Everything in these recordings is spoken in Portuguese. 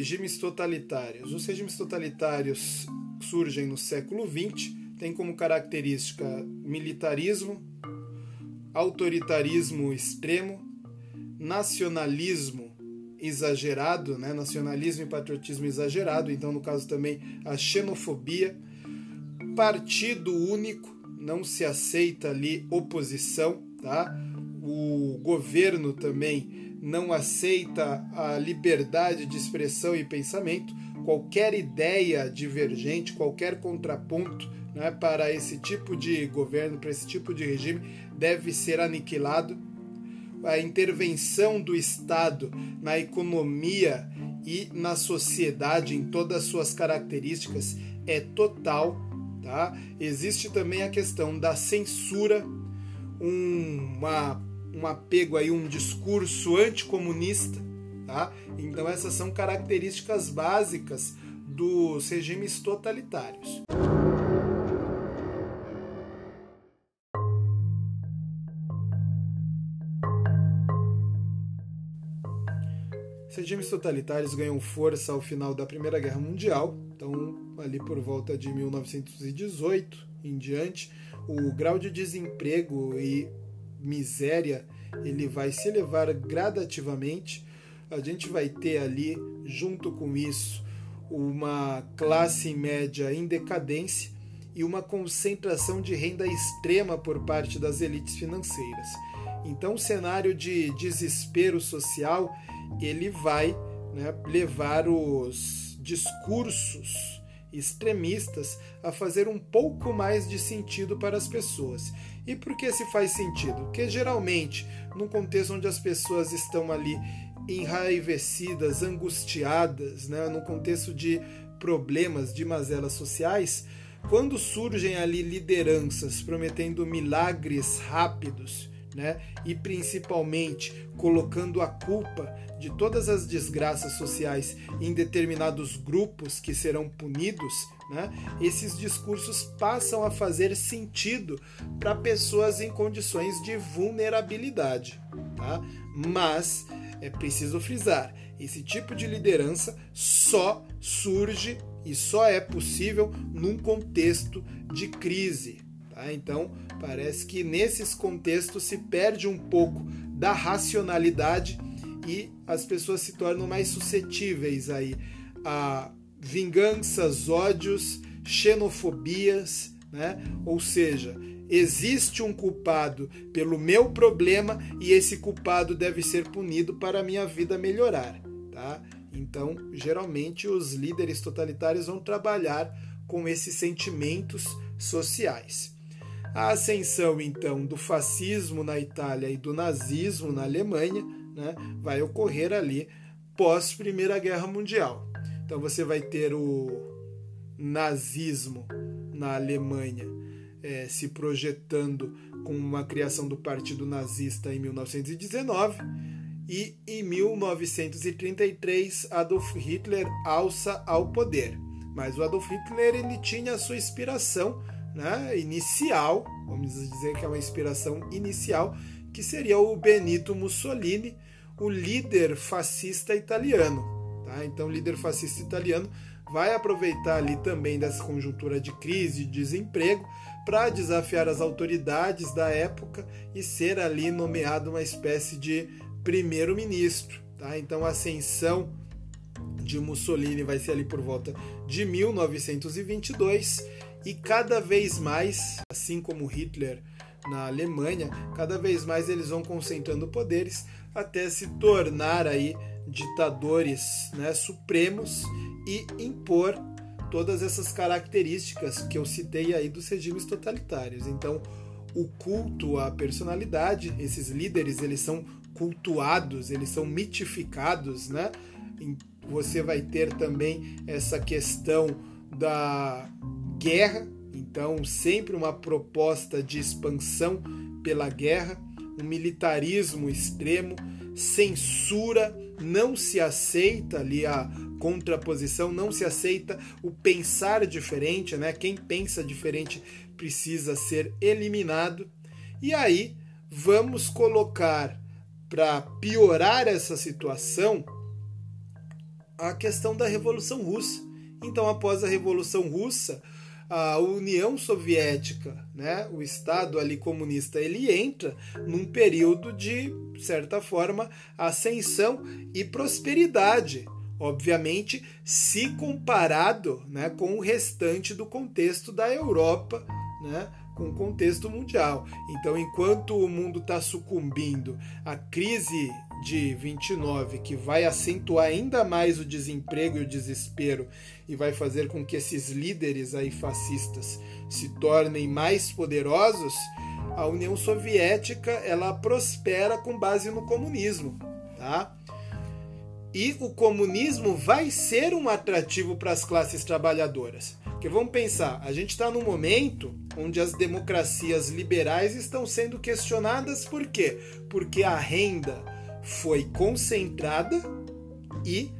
Regimes totalitários. Os regimes totalitários surgem no século XX, têm como característica militarismo, autoritarismo extremo, nacionalismo exagerado, né? nacionalismo e patriotismo exagerado, então no caso também a xenofobia, partido único, não se aceita ali oposição, tá? O governo também não aceita a liberdade de expressão e pensamento, qualquer ideia divergente, qualquer contraponto né, para esse tipo de governo, para esse tipo de regime, deve ser aniquilado. A intervenção do Estado na economia e na sociedade, em todas as suas características, é total. Tá? Existe também a questão da censura, um, uma, um apego aí, um discurso anticomunista. Tá? Então essas são características básicas dos regimes totalitários. regimes totalitários ganham força ao final da Primeira Guerra Mundial, então ali por volta de 1918 em diante, o grau de desemprego e miséria ele vai se elevar gradativamente. A gente vai ter ali, junto com isso, uma classe média em decadência e uma concentração de renda extrema por parte das elites financeiras. Então, o cenário de desespero social ele vai né, levar os discursos extremistas a fazer um pouco mais de sentido para as pessoas. E por que se faz sentido? Porque geralmente, num contexto onde as pessoas estão ali enraivecidas, angustiadas, né, no contexto de problemas, de mazelas sociais, quando surgem ali lideranças prometendo milagres rápidos, né, e principalmente colocando a culpa de todas as desgraças sociais em determinados grupos que serão punidos, né, esses discursos passam a fazer sentido para pessoas em condições de vulnerabilidade. Tá? Mas é preciso frisar: esse tipo de liderança só surge e só é possível num contexto de crise. Tá? Então, parece que nesses contextos se perde um pouco da racionalidade e as pessoas se tornam mais suscetíveis aí a vinganças, ódios, xenofobias, né? Ou seja, existe um culpado pelo meu problema e esse culpado deve ser punido para a minha vida melhorar, tá? Então, geralmente os líderes totalitários vão trabalhar com esses sentimentos sociais. A ascensão então do fascismo na Itália e do nazismo na Alemanha né, vai ocorrer ali pós Primeira Guerra Mundial. Então você vai ter o nazismo na Alemanha é, se projetando com uma criação do Partido Nazista em 1919 e em 1933 Adolf Hitler alça ao poder. Mas o Adolf Hitler ele tinha a sua inspiração né, inicial, vamos dizer que é uma inspiração inicial, que seria o Benito Mussolini, o líder fascista italiano. Tá? Então, o líder fascista italiano vai aproveitar ali também dessa conjuntura de crise e desemprego para desafiar as autoridades da época e ser ali nomeado uma espécie de primeiro-ministro. Tá? Então, a ascensão de Mussolini vai ser ali por volta de 1922 e cada vez mais, assim como Hitler na Alemanha, cada vez mais eles vão concentrando poderes até se tornar aí ditadores né, supremos e impor todas essas características que eu citei aí dos regimes totalitários. Então, o culto à personalidade, esses líderes, eles são cultuados, eles são mitificados, né? Você vai ter também essa questão da guerra, então sempre uma proposta de expansão pela guerra, um militarismo extremo, censura, não se aceita ali a contraposição, não se aceita o pensar diferente, né? Quem pensa diferente precisa ser eliminado. E aí vamos colocar para piorar essa situação a questão da Revolução Russa. Então, após a Revolução Russa, a União Soviética, né, o Estado ali comunista, ele entra num período de certa forma ascensão e prosperidade, obviamente, se comparado, né, com o restante do contexto da Europa, né, com o contexto mundial. Então, enquanto o mundo está sucumbindo à crise de 29, que vai acentuar ainda mais o desemprego e o desespero e vai fazer com que esses líderes aí fascistas se tornem mais poderosos, a União Soviética ela prospera com base no comunismo, tá? E o comunismo vai ser um atrativo para as classes trabalhadoras. Porque vamos pensar, a gente está num momento onde as democracias liberais estão sendo questionadas por quê? Porque a renda foi concentrada e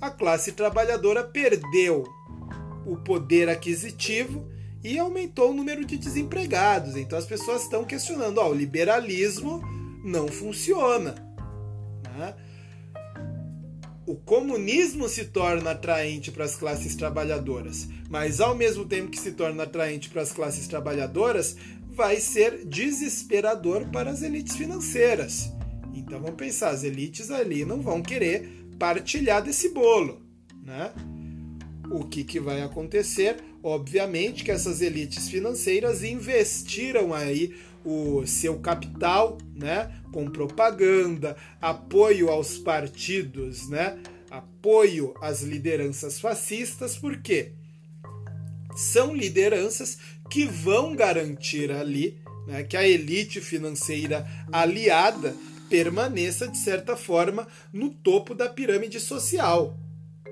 a classe trabalhadora perdeu o poder aquisitivo e aumentou o número de desempregados. Então as pessoas estão questionando: ó, o liberalismo não funciona. Né? O comunismo se torna atraente para as classes trabalhadoras, mas ao mesmo tempo que se torna atraente para as classes trabalhadoras, vai ser desesperador para as elites financeiras. Então vamos pensar, as elites ali não vão querer partilhar desse bolo, né? O que, que vai acontecer? Obviamente que essas elites financeiras investiram aí o seu capital, né, com propaganda, apoio aos partidos, né, apoio às lideranças fascistas, por quê? São lideranças que vão garantir ali né, que a elite financeira aliada permaneça, de certa forma, no topo da pirâmide social.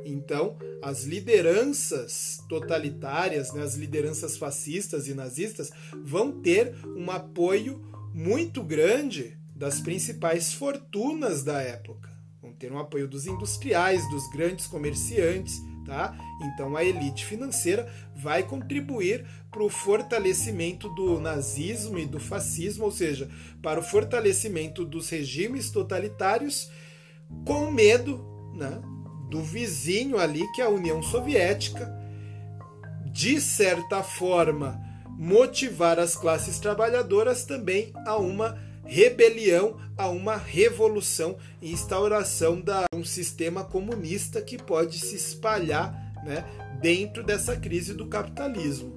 Então, as lideranças totalitárias, né, as lideranças fascistas e nazistas, vão ter um apoio muito grande das principais fortunas da época. Vão ter um apoio dos industriais, dos grandes comerciantes, tá? Então a elite financeira vai contribuir para o fortalecimento do nazismo e do fascismo, ou seja, para o fortalecimento dos regimes totalitários, com medo né, do vizinho ali, que é a União Soviética, de certa forma motivar as classes trabalhadoras também a uma rebelião, a uma revolução e instauração de um sistema comunista que pode se espalhar né, dentro dessa crise do capitalismo.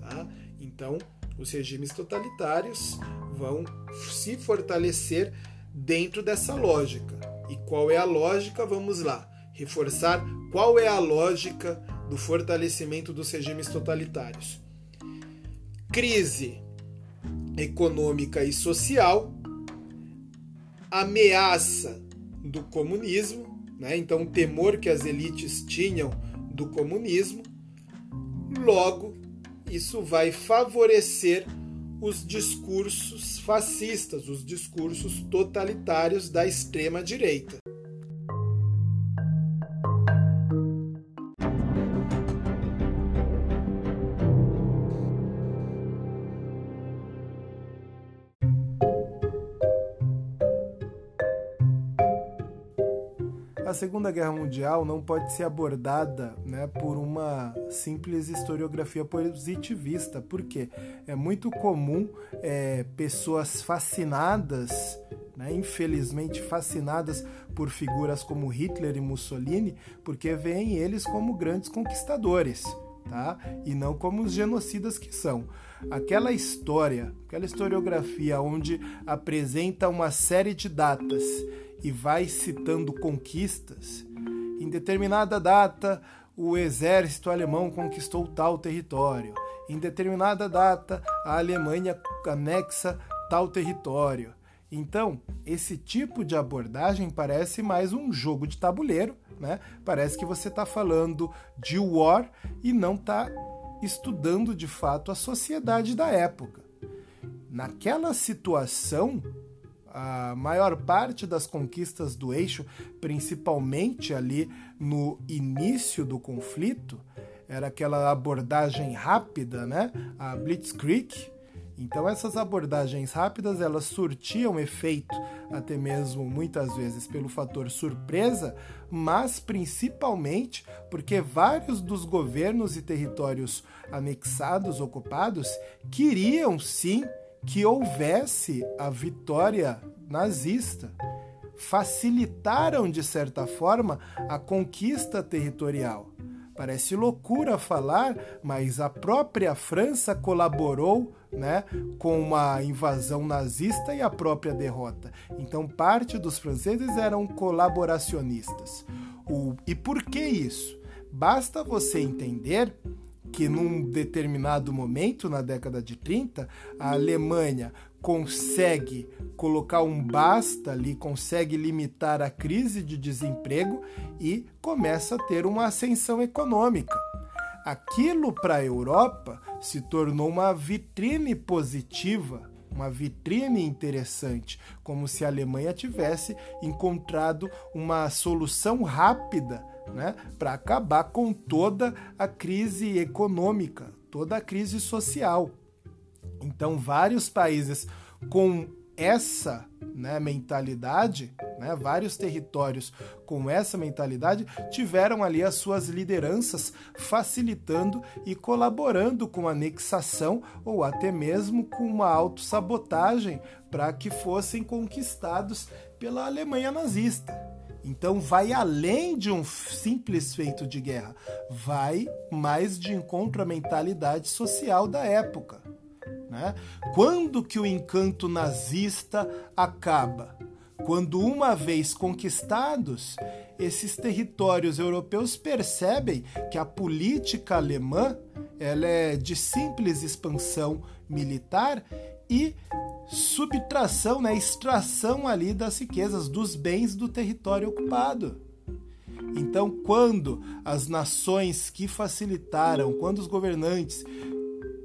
Tá? Então, os regimes totalitários vão se fortalecer dentro dessa lógica. E qual é a lógica? Vamos lá. Reforçar qual é a lógica do fortalecimento dos regimes totalitários. Crise econômica e social, ameaça do comunismo, né? então o temor que as elites tinham do comunismo, logo isso vai favorecer os discursos fascistas, os discursos totalitários da extrema direita. A Segunda Guerra Mundial não pode ser abordada né, por uma simples historiografia positivista, porque é muito comum é, pessoas fascinadas, né, infelizmente fascinadas por figuras como Hitler e Mussolini, porque veem eles como grandes conquistadores. Tá? E não como os genocidas que são. Aquela história, aquela historiografia onde apresenta uma série de datas e vai citando conquistas. Em determinada data, o exército alemão conquistou tal território. Em determinada data, a Alemanha anexa tal território. Então, esse tipo de abordagem parece mais um jogo de tabuleiro, né? Parece que você está falando de war e não está estudando de fato a sociedade da época. Naquela situação, a maior parte das conquistas do eixo, principalmente ali no início do conflito, era aquela abordagem rápida, né? A Blitzkrieg. Então essas abordagens rápidas elas surtiam efeito até mesmo muitas vezes pelo fator surpresa, mas principalmente porque vários dos governos e territórios anexados, ocupados, queriam sim que houvesse a vitória nazista. Facilitaram de certa forma a conquista territorial. Parece loucura falar, mas a própria França colaborou né, com uma invasão nazista e a própria derrota. Então, parte dos franceses eram colaboracionistas. O, e por que isso? Basta você entender que num determinado momento, na década de 30, a Alemanha consegue colocar um basta ali, consegue limitar a crise de desemprego e começa a ter uma ascensão econômica. Aquilo para a Europa se tornou uma vitrine positiva, uma vitrine interessante, como se a Alemanha tivesse encontrado uma solução rápida né, para acabar com toda a crise econômica, toda a crise social. Então, vários países com essa né, mentalidade, né, vários territórios com essa mentalidade tiveram ali as suas lideranças facilitando e colaborando com anexação ou até mesmo com uma autossabotagem para que fossem conquistados pela Alemanha nazista. Então vai além de um simples feito de guerra, vai mais de encontro à mentalidade social da época. Né? Quando que o encanto nazista acaba? Quando, uma vez conquistados, esses territórios europeus percebem que a política alemã ela é de simples expansão militar e subtração, né, extração ali das riquezas, dos bens do território ocupado. Então, quando as nações que facilitaram, quando os governantes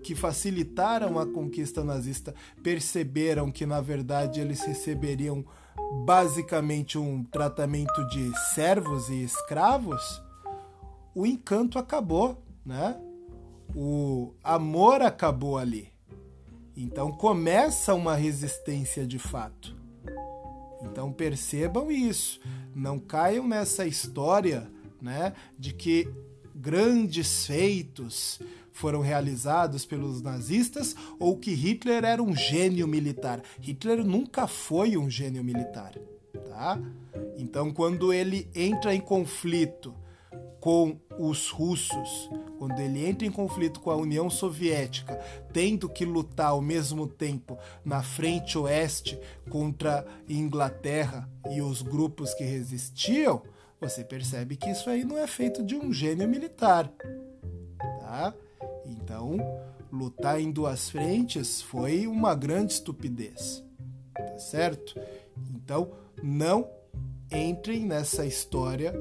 que facilitaram a conquista nazista perceberam que, na verdade, eles receberiam basicamente um tratamento de servos e escravos, o encanto acabou, né? O amor acabou ali. Então começa uma resistência de fato. Então percebam isso, não caiam nessa história, né, de que grandes feitos foram realizados pelos nazistas ou que Hitler era um gênio militar. Hitler nunca foi um gênio militar, tá? Então, quando ele entra em conflito com os russos, quando ele entra em conflito com a União Soviética, tendo que lutar ao mesmo tempo na frente oeste contra Inglaterra e os grupos que resistiam, você percebe que isso aí não é feito de um gênio militar, tá? Então, lutar em duas frentes foi uma grande estupidez, tá certo? Então, não entrem nessa história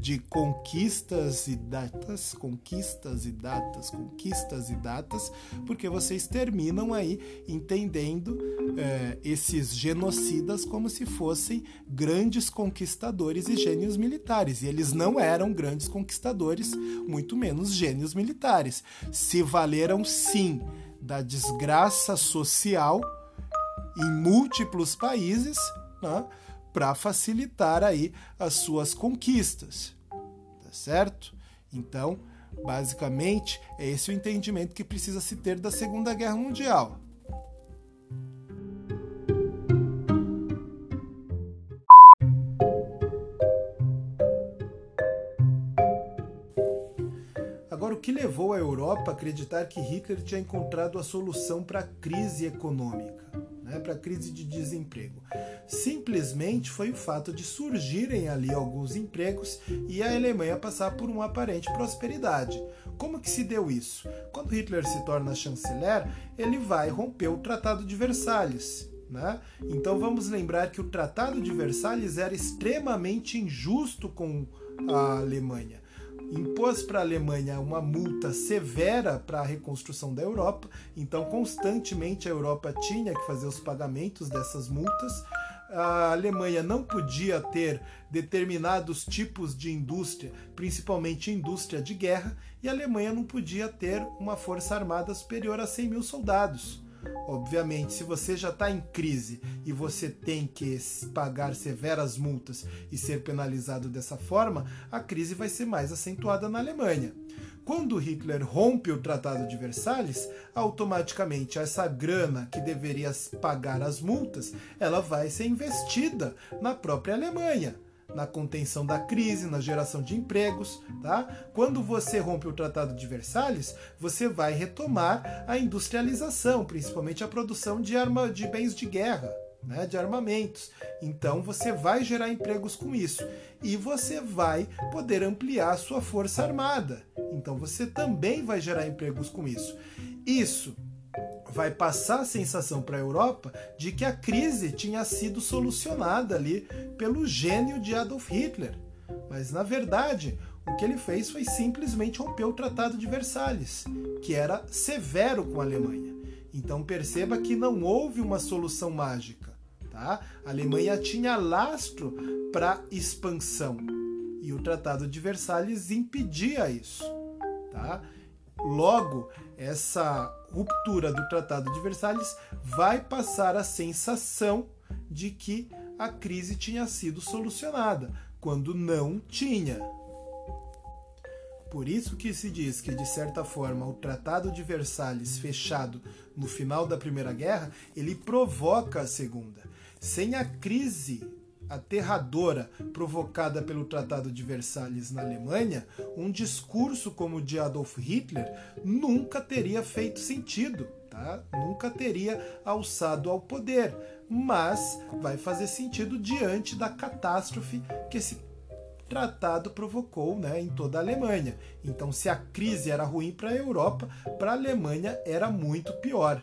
de conquistas e datas, conquistas e datas, conquistas e datas, porque vocês terminam aí entendendo é, esses genocidas como se fossem grandes conquistadores e gênios militares. E eles não eram grandes conquistadores, muito menos gênios militares. Se valeram sim da desgraça social em múltiplos países, né? Para facilitar aí as suas conquistas, tá certo? Então, basicamente, é esse o entendimento que precisa se ter da Segunda Guerra Mundial. Agora, o que levou a Europa a acreditar que Hitler tinha encontrado a solução para a crise econômica, né, para a crise de desemprego? Simplesmente foi o fato de surgirem ali alguns empregos e a Alemanha passar por uma aparente prosperidade. Como que se deu isso? Quando Hitler se torna chanceler, ele vai romper o Tratado de Versalhes. Né? Então vamos lembrar que o Tratado de Versalhes era extremamente injusto com a Alemanha impôs para a Alemanha uma multa severa para a reconstrução da Europa, então constantemente a Europa tinha que fazer os pagamentos dessas multas a Alemanha não podia ter determinados tipos de indústria, principalmente indústria de guerra, e a Alemanha não podia ter uma força armada superior a 100 mil soldados. Obviamente, se você já está em crise e você tem que pagar severas multas e ser penalizado dessa forma, a crise vai ser mais acentuada na Alemanha. Quando Hitler rompe o Tratado de Versalhes, automaticamente essa grana que deveria pagar as multas, ela vai ser investida na própria Alemanha na contenção da crise, na geração de empregos, tá? Quando você rompe o Tratado de Versalhes, você vai retomar a industrialização, principalmente a produção de, arma, de bens de guerra, né, de armamentos. Então você vai gerar empregos com isso e você vai poder ampliar a sua força armada. Então você também vai gerar empregos com isso. Isso vai passar a sensação para a Europa de que a crise tinha sido solucionada ali pelo gênio de Adolf Hitler. Mas na verdade, o que ele fez foi simplesmente romper o Tratado de Versalhes, que era severo com a Alemanha. Então perceba que não houve uma solução mágica. Tá? A Alemanha tinha lastro para expansão e o Tratado de Versalhes impedia isso. Tá? Logo, essa ruptura do Tratado de Versalhes vai passar a sensação de que a crise tinha sido solucionada, quando não tinha. Por isso que se diz que, de certa forma, o Tratado de Versalhes, fechado no final da Primeira Guerra, ele provoca a Segunda. Sem a crise aterradora provocada pelo Tratado de Versalhes na Alemanha, um discurso como o de Adolf Hitler nunca teria feito sentido, tá? nunca teria alçado ao poder, mas vai fazer sentido diante da catástrofe que esse tratado provocou né, em toda a Alemanha. Então, se a crise era ruim para a Europa, para a Alemanha era muito pior.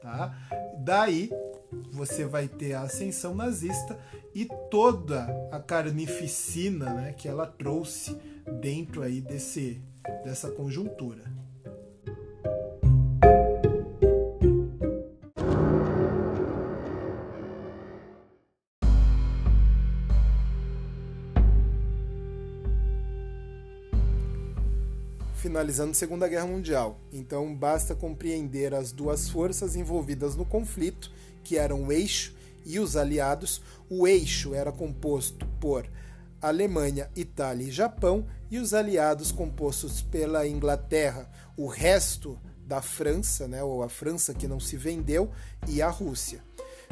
Tá? Daí você vai ter a ascensão nazista e toda a carnificina né, que ela trouxe dentro aí desse, dessa conjuntura. Finalizando a Segunda Guerra Mundial. Então basta compreender as duas forças envolvidas no conflito que eram o eixo e os aliados. O eixo era composto por Alemanha, Itália e Japão, e os aliados compostos pela Inglaterra, o resto da França, né, ou a França que não se vendeu, e a Rússia.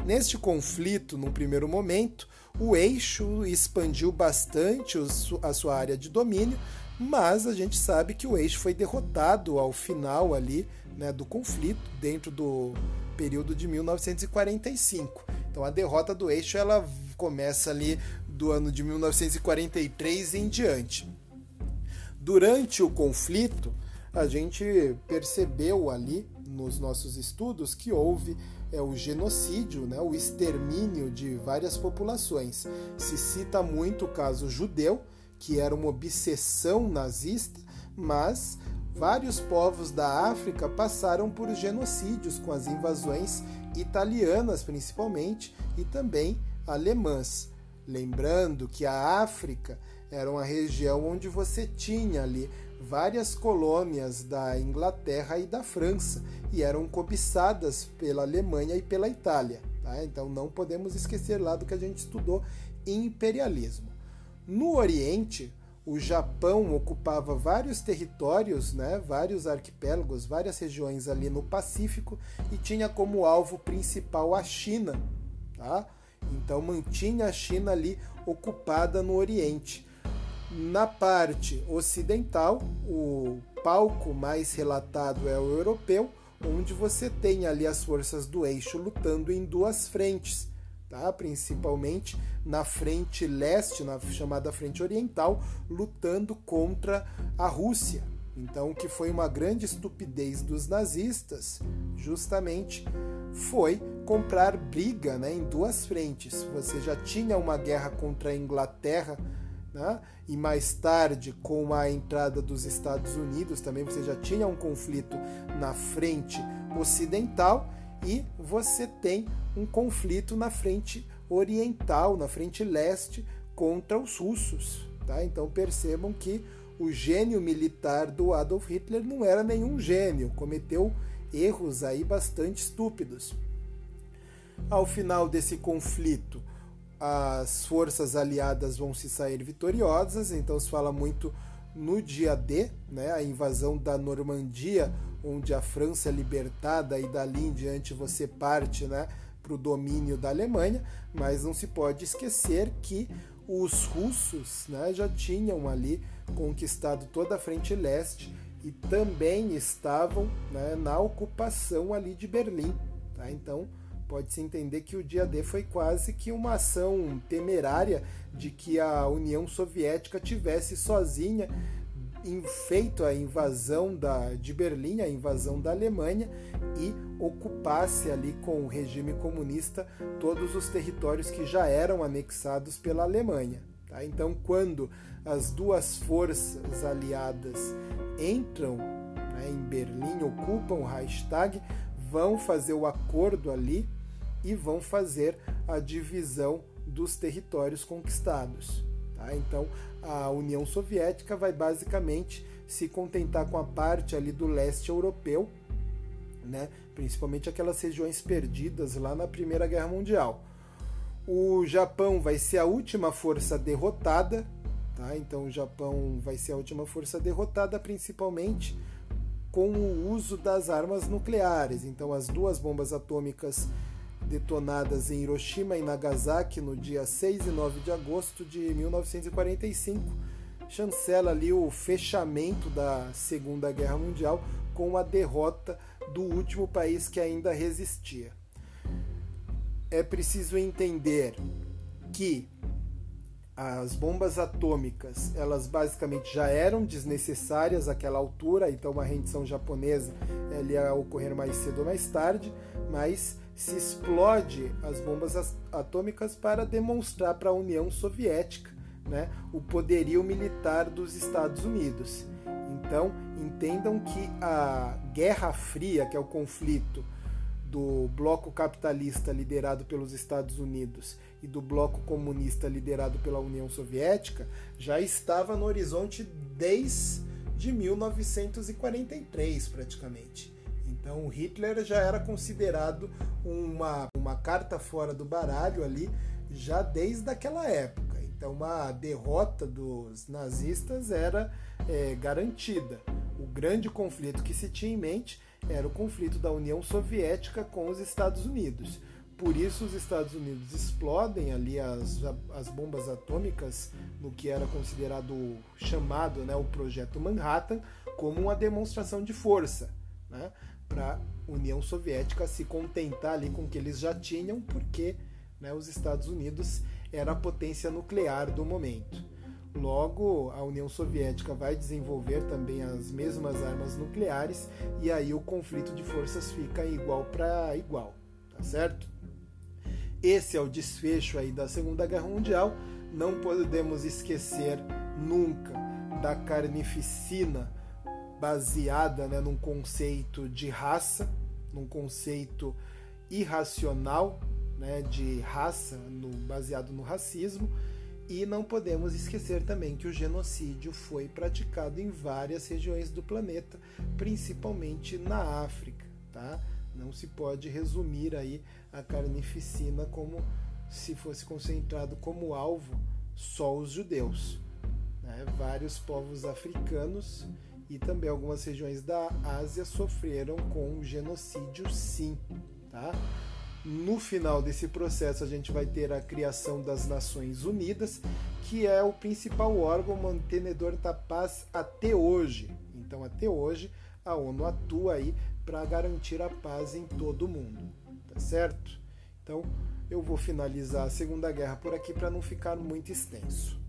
Neste conflito, num primeiro momento, o eixo expandiu bastante a sua área de domínio, mas a gente sabe que o eixo foi derrotado ao final ali né, do conflito, dentro do período de 1945. Então a derrota do eixo ela começa ali do ano de 1943 em diante. Durante o conflito, a gente percebeu ali nos nossos estudos que houve é, o genocídio, né, o extermínio de várias populações. Se cita muito o caso judeu, que era uma obsessão nazista, mas vários povos da África passaram por genocídios com as invasões italianas, principalmente, e também alemãs. Lembrando que a África era uma região onde você tinha ali várias colônias da Inglaterra e da França e eram cobiçadas pela Alemanha e pela Itália. Tá? Então não podemos esquecer lá do que a gente estudou imperialismo. No Oriente, o Japão ocupava vários territórios, né, vários arquipélagos, várias regiões ali no Pacífico e tinha como alvo principal a China. Tá? Então mantinha a China ali ocupada no Oriente. Na parte ocidental, o palco mais relatado é o europeu, onde você tem ali as forças do eixo lutando em duas frentes tá? principalmente na frente leste, na chamada frente oriental, lutando contra a Rússia. Então, o que foi uma grande estupidez dos nazistas, justamente, foi comprar briga né, em duas frentes. Você já tinha uma guerra contra a Inglaterra, né, e mais tarde, com a entrada dos Estados Unidos, também você já tinha um conflito na frente ocidental, e você tem um conflito na frente oriental, na frente leste, contra os russos. Tá? Então percebam que o gênio militar do Adolf Hitler não era nenhum gênio, cometeu erros aí bastante estúpidos. Ao final desse conflito, as forças aliadas vão se sair vitoriosas, então se fala muito no dia D, né, a invasão da Normandia, onde a França é libertada e dali em diante você parte né, para o domínio da Alemanha, mas não se pode esquecer que os russos né, já tinham ali conquistado toda a frente leste e também estavam né, na ocupação ali de Berlim. Tá? Então pode-se entender que o dia D foi quase que uma ação temerária de que a União Soviética tivesse sozinha feito a invasão da, de Berlim, a invasão da Alemanha, e ocupasse ali com o regime comunista todos os territórios que já eram anexados pela Alemanha. Tá? Então, quando as duas forças aliadas entram né, em Berlim, ocupam o Reichstag, vão fazer o acordo ali e vão fazer a divisão dos territórios conquistados. Tá? Então, a União Soviética vai basicamente se contentar com a parte ali do leste europeu, né? principalmente aquelas regiões perdidas lá na Primeira Guerra Mundial. O Japão vai ser a última força derrotada, tá? então o Japão vai ser a última força derrotada, principalmente com o uso das armas nucleares. Então, as duas bombas atômicas detonadas em Hiroshima e Nagasaki no dia 6 e 9 de agosto de 1945, chancela ali o fechamento da Segunda Guerra Mundial com a derrota do último país que ainda resistia. É preciso entender que as bombas atômicas, elas basicamente já eram desnecessárias àquela altura, então uma rendição japonesa ela ia ocorrer mais cedo ou mais tarde, mas se explode as bombas atômicas para demonstrar para a União Soviética né, o poderio militar dos Estados Unidos. Então, entendam que a Guerra Fria, que é o conflito do bloco capitalista liderado pelos Estados Unidos e do bloco comunista liderado pela União Soviética, já estava no horizonte desde 1943, praticamente. Então Hitler já era considerado uma, uma carta fora do baralho ali já desde aquela época. Então uma derrota dos nazistas era é, garantida. O grande conflito que se tinha em mente era o conflito da União Soviética com os Estados Unidos. Por isso os Estados Unidos explodem ali as, as bombas atômicas no que era considerado chamado né, o projeto Manhattan como uma demonstração de força. Né? para a União Soviética se contentar ali com o que eles já tinham, porque né, os Estados Unidos era a potência nuclear do momento. Logo, a União Soviética vai desenvolver também as mesmas armas nucleares e aí o conflito de forças fica igual para igual, tá certo? Esse é o desfecho aí da Segunda Guerra Mundial. Não podemos esquecer nunca da carnificina baseada né, num conceito de raça, num conceito irracional né, de raça, no, baseado no racismo. E não podemos esquecer também que o genocídio foi praticado em várias regiões do planeta, principalmente na África. Tá? Não se pode resumir aí a carnificina como se fosse concentrado como alvo só os judeus. Né? Vários povos africanos e também algumas regiões da Ásia sofreram com genocídio, sim. Tá? No final desse processo, a gente vai ter a criação das Nações Unidas, que é o principal órgão mantenedor da paz até hoje. Então, até hoje, a ONU atua aí para garantir a paz em todo o mundo, tá certo? Então, eu vou finalizar a Segunda Guerra por aqui para não ficar muito extenso.